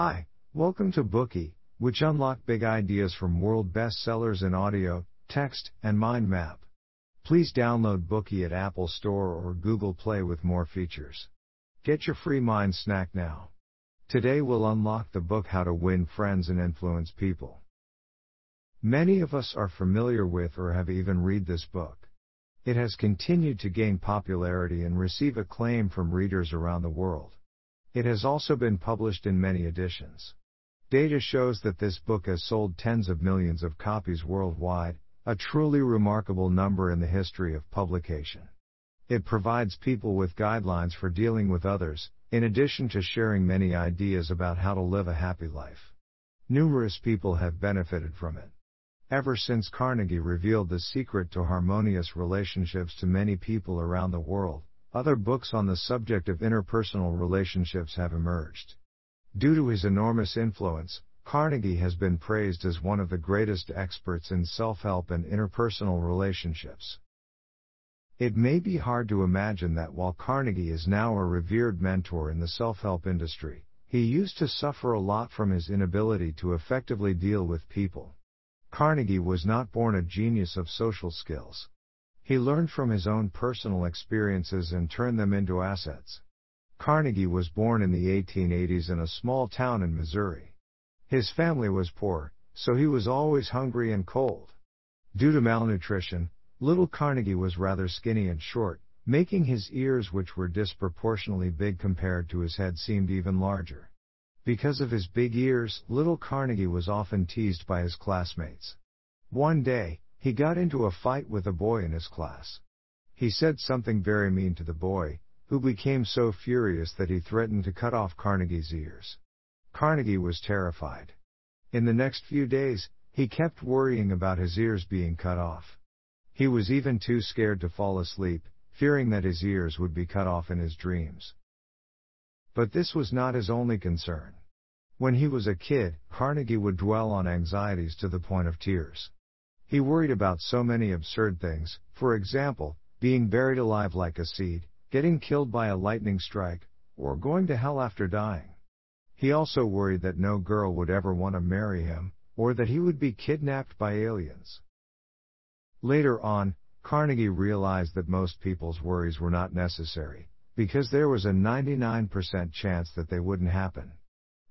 Hi, welcome to Bookey, which unlock big ideas from world bestsellers in audio, text, and mind map. Please download Bookey at Apple Store or Google Play with more features. Get your free mind snack now. Today we'll unlock the book How to Win Friends and Influence People. Many of us are familiar with or have even read this book. It has continued to gain popularity and receive acclaim from readers around the world. It has also been published in many editions. Data shows that this book has sold tens of millions of copies worldwide, a truly remarkable number in the history of publication. It provides people with guidelines for dealing with others, in addition to sharing many ideas about how to live a happy life. Numerous people have benefited from it. Ever since Carnegie revealed the secret to harmonious relationships to many people around the world, other books on the subject of interpersonal relationships have emerged. Due to his enormous influence, Carnegie has been praised as one of the greatest experts in self-help and interpersonal relationships. It may be hard to imagine that while Carnegie is now a revered mentor in the self-help industry, he used to suffer a lot from his inability to effectively deal with people. Carnegie was not born a genius of social skills. He learned from his own personal experiences and turned them into assets. Carnegie was born in the 1880s in a small town in Missouri. His family was poor, so he was always hungry and cold. Due to malnutrition, little Carnegie was rather skinny and short, making his ears which were disproportionately big compared to his head seemed even larger. Because of his big ears, little Carnegie was often teased by his classmates. One day, he got into a fight with a boy in his class. He said something very mean to the boy, who became so furious that he threatened to cut off Carnegie's ears. Carnegie was terrified. In the next few days, he kept worrying about his ears being cut off. He was even too scared to fall asleep, fearing that his ears would be cut off in his dreams. But this was not his only concern. When he was a kid, Carnegie would dwell on anxieties to the point of tears. He worried about so many absurd things, for example, being buried alive like a seed, getting killed by a lightning strike, or going to hell after dying. He also worried that no girl would ever want to marry him, or that he would be kidnapped by aliens. Later on, Carnegie realized that most people's worries were not necessary, because there was a 99% chance that they wouldn't happen.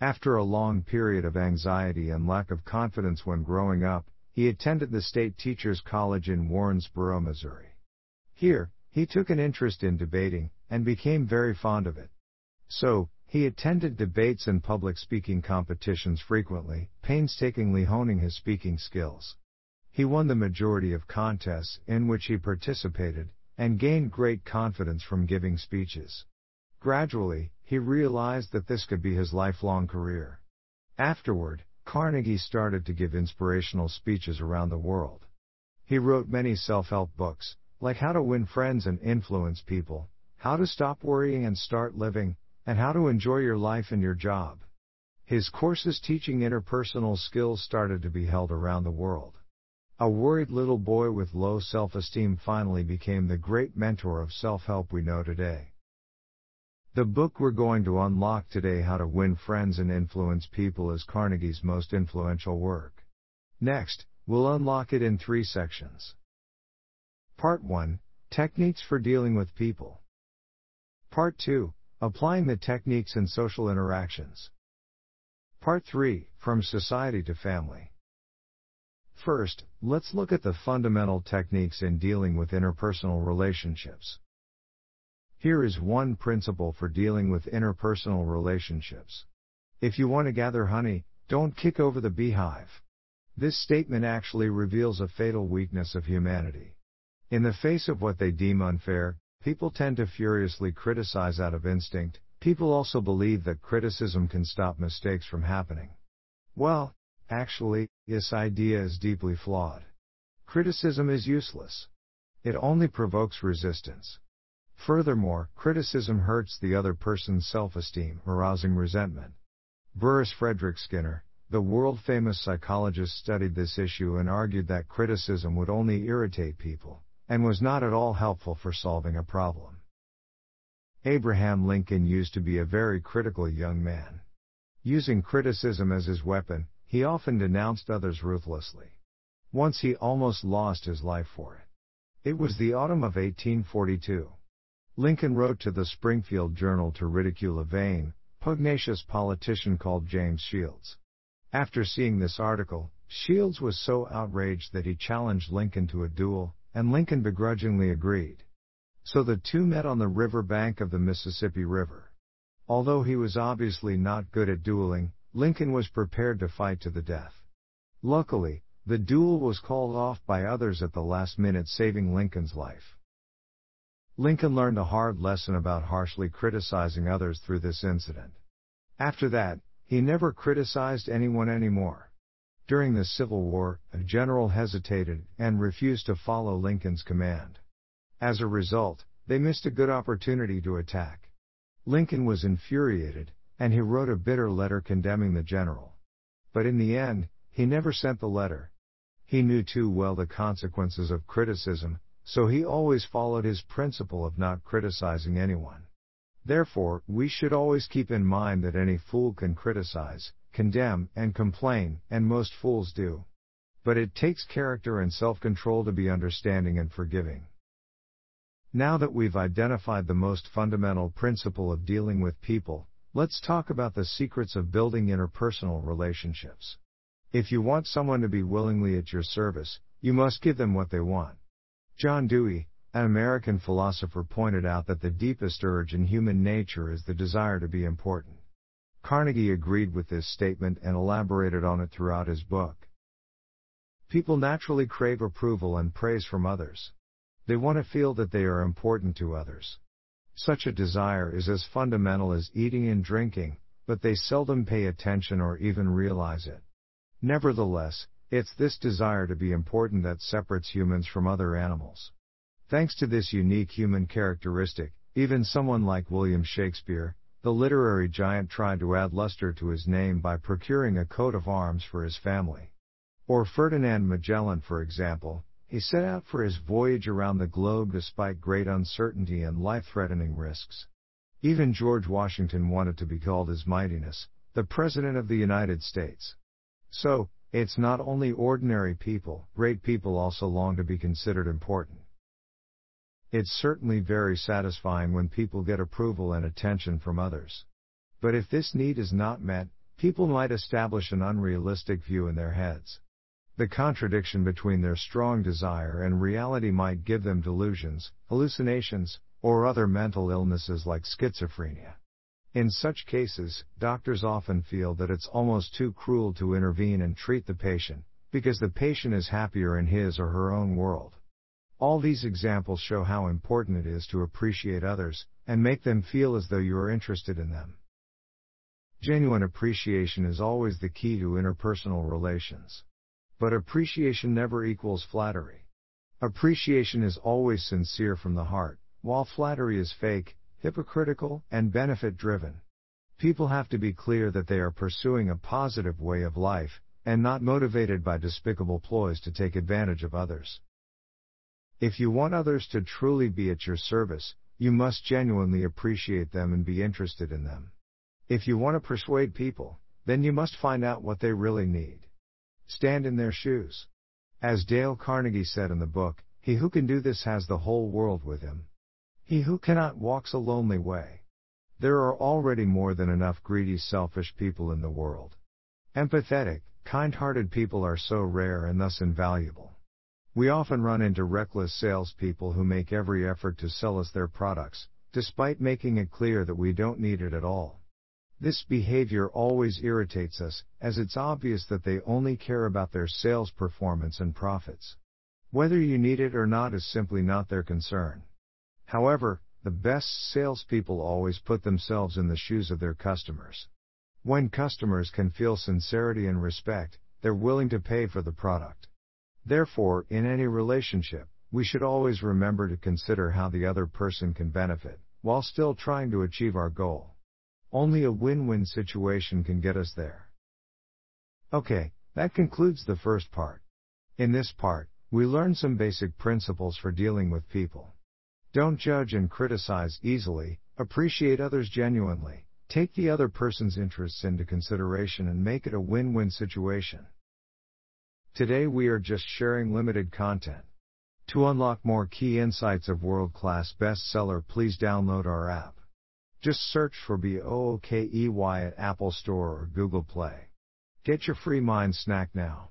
After a long period of anxiety and lack of confidence when growing up, he attended the State Teachers College in Warrensburg, Missouri. Here, he took an interest in debating, and became very fond of it. So, he attended debates and public speaking competitions frequently, painstakingly honing his speaking skills. He won the majority of contests in which he participated, and gained great confidence from giving speeches. Gradually, he realized that this could be his lifelong career. Afterward, Carnegie started to give inspirational speeches around the world. He wrote many self-help books, like How to Win Friends and Influence People, How to Stop Worrying and Start Living, and How to Enjoy Your Life and Your Job. His courses teaching interpersonal skills started to be held around the world. A worried little boy with low self-esteem finally became the great mentor of self-help we know today. The book we're going to unlock today How to Win Friends and Influence People is Carnegie's most influential work. Next, we'll unlock it in three sections. Part 1 Techniques for Dealing with People. Part 2 Applying the Techniques in Social Interactions. Part 3 From Society to Family. First, let's look at the fundamental techniques in dealing with interpersonal relationships. Here is one principle for dealing with interpersonal relationships. If you want to gather honey, don't kick over the beehive. This statement actually reveals a fatal weakness of humanity. In the face of what they deem unfair, people tend to furiously criticize out of instinct. People also believe that criticism can stop mistakes from happening. Well, actually, this idea is deeply flawed. Criticism is useless. It only provokes resistance. Furthermore, criticism hurts the other person's self-esteem, arousing resentment. Burrhus Frederic Skinner, the world-famous psychologist studied this issue and argued that criticism would only irritate people, and was not at all helpful for solving a problem. Abraham Lincoln used to be a very critical young man. Using criticism as his weapon, he often denounced others ruthlessly. Once he almost lost his life for it. It was the autumn of 1842. Lincoln wrote to the Springfield Journal to ridicule a vain, pugnacious politician called James Shields. After seeing this article, Shields was so outraged that he challenged Lincoln to a duel, and Lincoln begrudgingly agreed. So the two met on the river bank of the Mississippi River. Although he was obviously not good at dueling, Lincoln was prepared to fight to the death. Luckily, the duel was called off by others at the last minute saving Lincoln's life. Lincoln learned a hard lesson about harshly criticizing others through this incident. After that, he never criticized anyone anymore. During the Civil War, a general hesitated and refused to follow Lincoln's command. As a result, they missed a good opportunity to attack. Lincoln was infuriated, and he wrote a bitter letter condemning the general. But in the end, he never sent the letter. He knew too well the consequences of criticism, so he always followed his principle of not criticizing anyone. Therefore, we should always keep in mind that any fool can criticize, condemn, and complain, and most fools do. But it takes character and self-control to be understanding and forgiving. Now that we've identified the most fundamental principle of dealing with people, let's talk about the secrets of building interpersonal relationships. If you want someone to be willingly at your service, you must give them what they want. John Dewey, an American philosopher pointed out that the deepest urge in human nature is the desire to be important. Carnegie agreed with this statement and elaborated on it throughout his book. People naturally crave approval and praise from others. They want to feel that they are important to others. Such a desire is as fundamental as eating and drinking, but they seldom pay attention or even realize it. Nevertheless, it's this desire to be important that separates humans from other animals. Thanks to this unique human characteristic, even someone like William Shakespeare, the literary giant tried to add luster to his name by procuring a coat of arms for his family. Or Ferdinand Magellan, for example, he set out for his voyage around the globe despite great uncertainty and life threatening risks. Even George Washington wanted to be called His Mightiness, the President of the United States. So, it's not only ordinary people, great people also long to be considered important. It's certainly very satisfying when people get approval and attention from others. But if this need is not met, people might establish an unrealistic view in their heads. The contradiction between their strong desire and reality might give them delusions, hallucinations, or other mental illnesses like schizophrenia. In such cases, doctors often feel that it's almost too cruel to intervene and treat the patient, because the patient is happier in his or her own world. All these examples show how important it is to appreciate others, and make them feel as though you are interested in them. Genuine appreciation is always the key to interpersonal relations. But appreciation never equals flattery. Appreciation is always sincere from the heart, while flattery is fake, hypocritical, and benefit driven. People have to be clear that they are pursuing a positive way of life, and not motivated by despicable ploys to take advantage of others. If you want others to truly be at your service, you must genuinely appreciate them and be interested in them. If you want to persuade people, then you must find out what they really need. Stand in their shoes. As Dale Carnegie said in the book, he who can do this has the whole world with him. He who cannot walks a lonely way. There are already more than enough greedy, selfish people in the world. Empathetic, kind-hearted people are so rare and thus invaluable. We often run into reckless salespeople who make every effort to sell us their products, despite making it clear that we don't need it at all. This behavior always irritates us, as it's obvious that they only care about their sales performance and profits. Whether you need it or not is simply not their concern. However, the best salespeople always put themselves in the shoes of their customers. When customers can feel sincerity and respect, they're willing to pay for the product. Therefore, in any relationship, we should always remember to consider how the other person can benefit, while still trying to achieve our goal. Only a win-win situation can get us there. Okay, that concludes the first part. In this part, we learn some basic principles for dealing with people. Don't judge and criticize easily, appreciate others genuinely, Take the other person's interests into consideration and make it a win-win situation. Today we are just sharing limited content. To unlock more key insights of world-class bestseller please download our app. Just search for BOOKEY at Apple Store or Google Play. Get your free mind snack now.